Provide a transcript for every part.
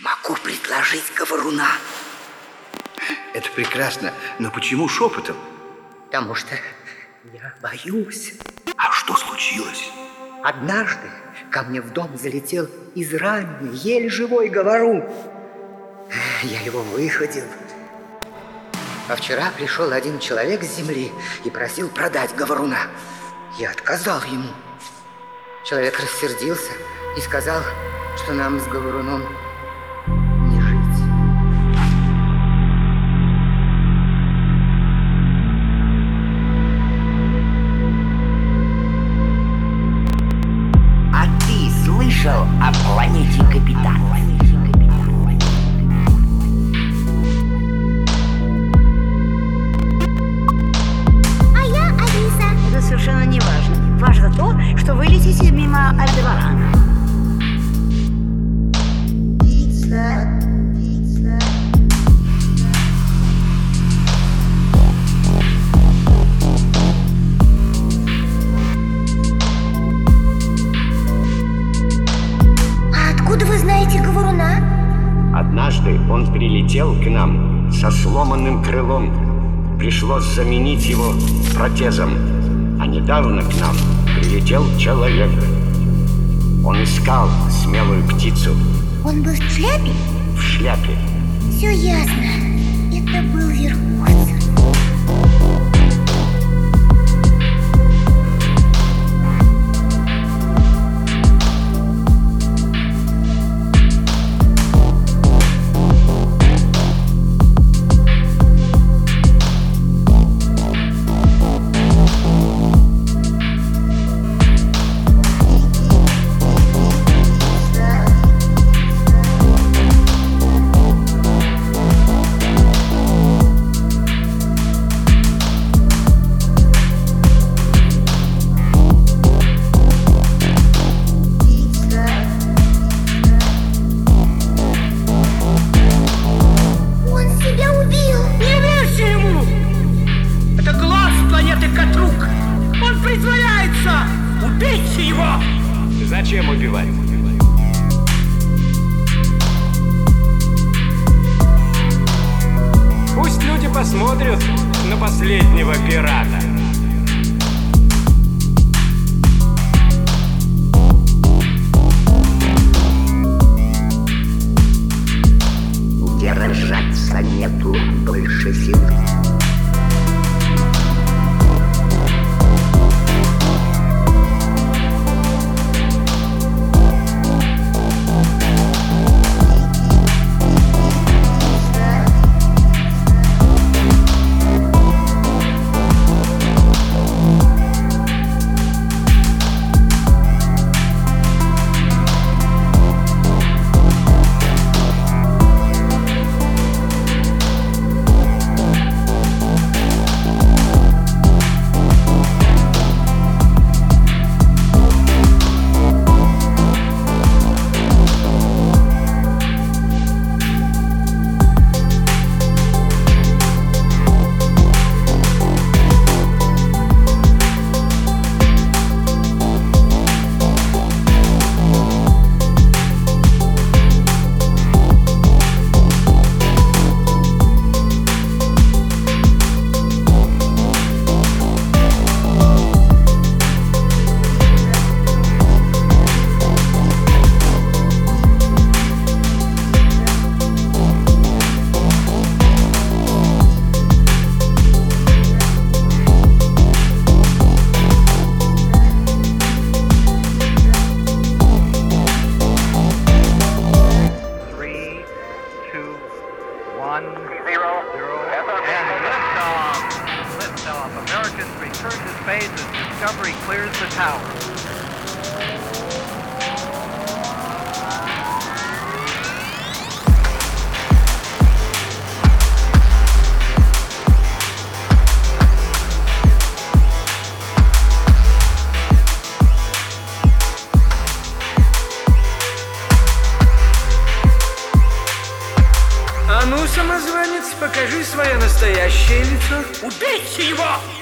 Могу предложить говоруна. Это прекрасно, но почему шепотом? Потому что я боюсь. А что случилось? Однажды ко мне в дом залетел из ранней, еле живой говорун. Я его выходил. А вчера пришел один человек с земли и просил продать говоруна. Я отказал ему. Человек рассердился и сказал, что нам с говоруном слышал о планете Капитан? Однажды он прилетел к нам со сломанным крылом. Пришлось заменить его протезом. А недавно к нам прилетел человек. Он искал смелую птицу Он был в шляпе? в шляпе. Все ясно. Это был верховцев. Зачем убивать? Пусть люди посмотрят на последнего пирата. As Discovery clears the tower. А ну, самозванец, покажи свое настоящее лицо. Убейте его!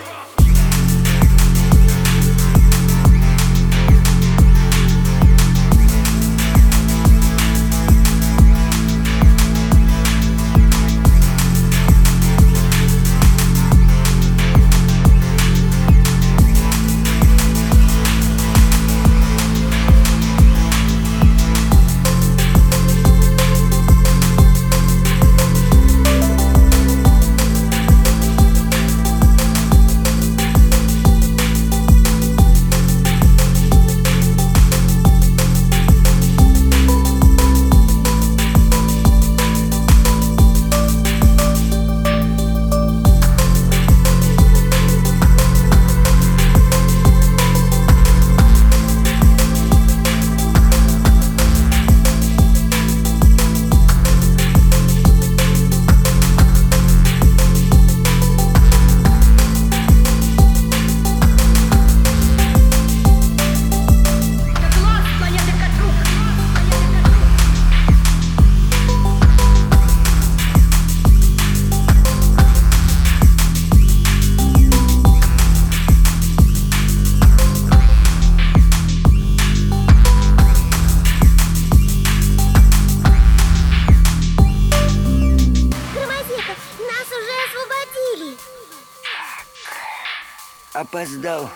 Опоздал.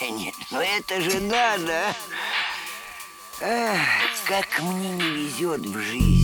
Нет, ну это же надо, а! Ах, как мне не везет в жизни.